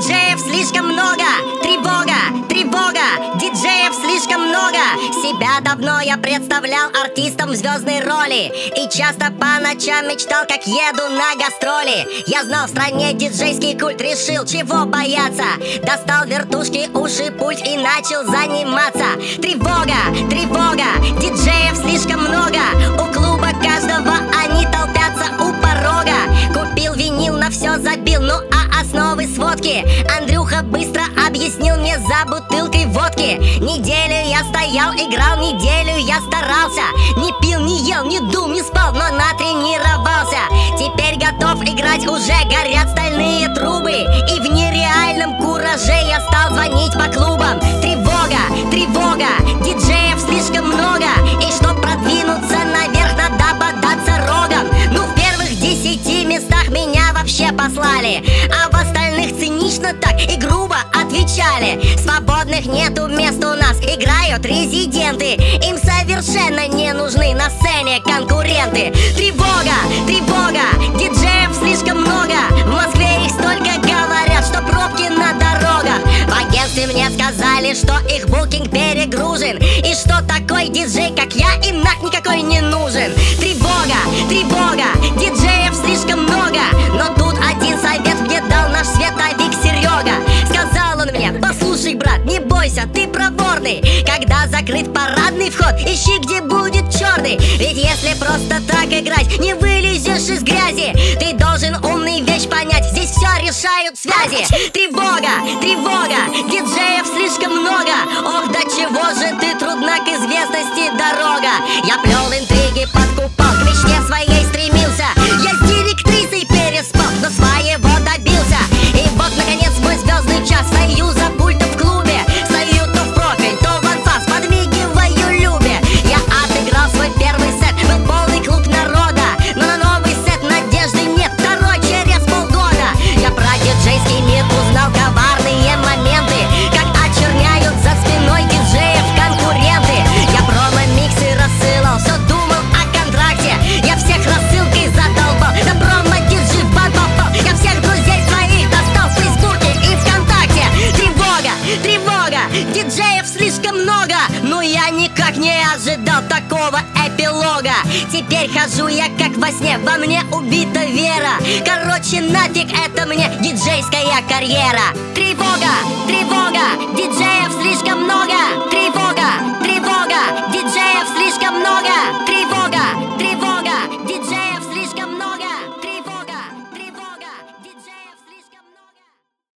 диджеев слишком много. Тревога, тревога, диджеев слишком много. Себя давно я представлял артистом в звездной роли. И часто по ночам мечтал, как еду на гастроли. Я знал в стране диджейский культ, решил чего бояться. Достал вертушки, уши, пульт и начал заниматься. Тревога, тревога, забил, ну а основы сводки Андрюха быстро объяснил мне за бутылкой водки. Неделю я стоял, играл, неделю я старался. Не пил, не ел, не дул, не спал, но натренировался. Теперь готов играть, уже горят стальные трубы. И в нереальном кураже я стал звонить по клубам послали А в остальных цинично так и грубо отвечали. Свободных нету мест у нас, играют резиденты. Им совершенно не нужны на сцене конкуренты. Тревога, тревога, диджеев слишком много. В Москве их столько говорят, что пробки на дорогах. В агентстве мне сказали, что их букинг перегружен. И что такой диджей, как я, им нах проворный Когда закрыт парадный вход, ищи, где будет черный. Ведь если просто так играть, не вылезешь из грязи. Ты должен умный вещь понять, здесь все решают связи. Тревога, тревога, диджеев слишком много. Ох, до чего же не ожидал такого эпилога. Теперь хожу я как во сне, во мне убита вера. Короче, нафиг это мне диджейская карьера. Тревога, тревога, диджеев слишком много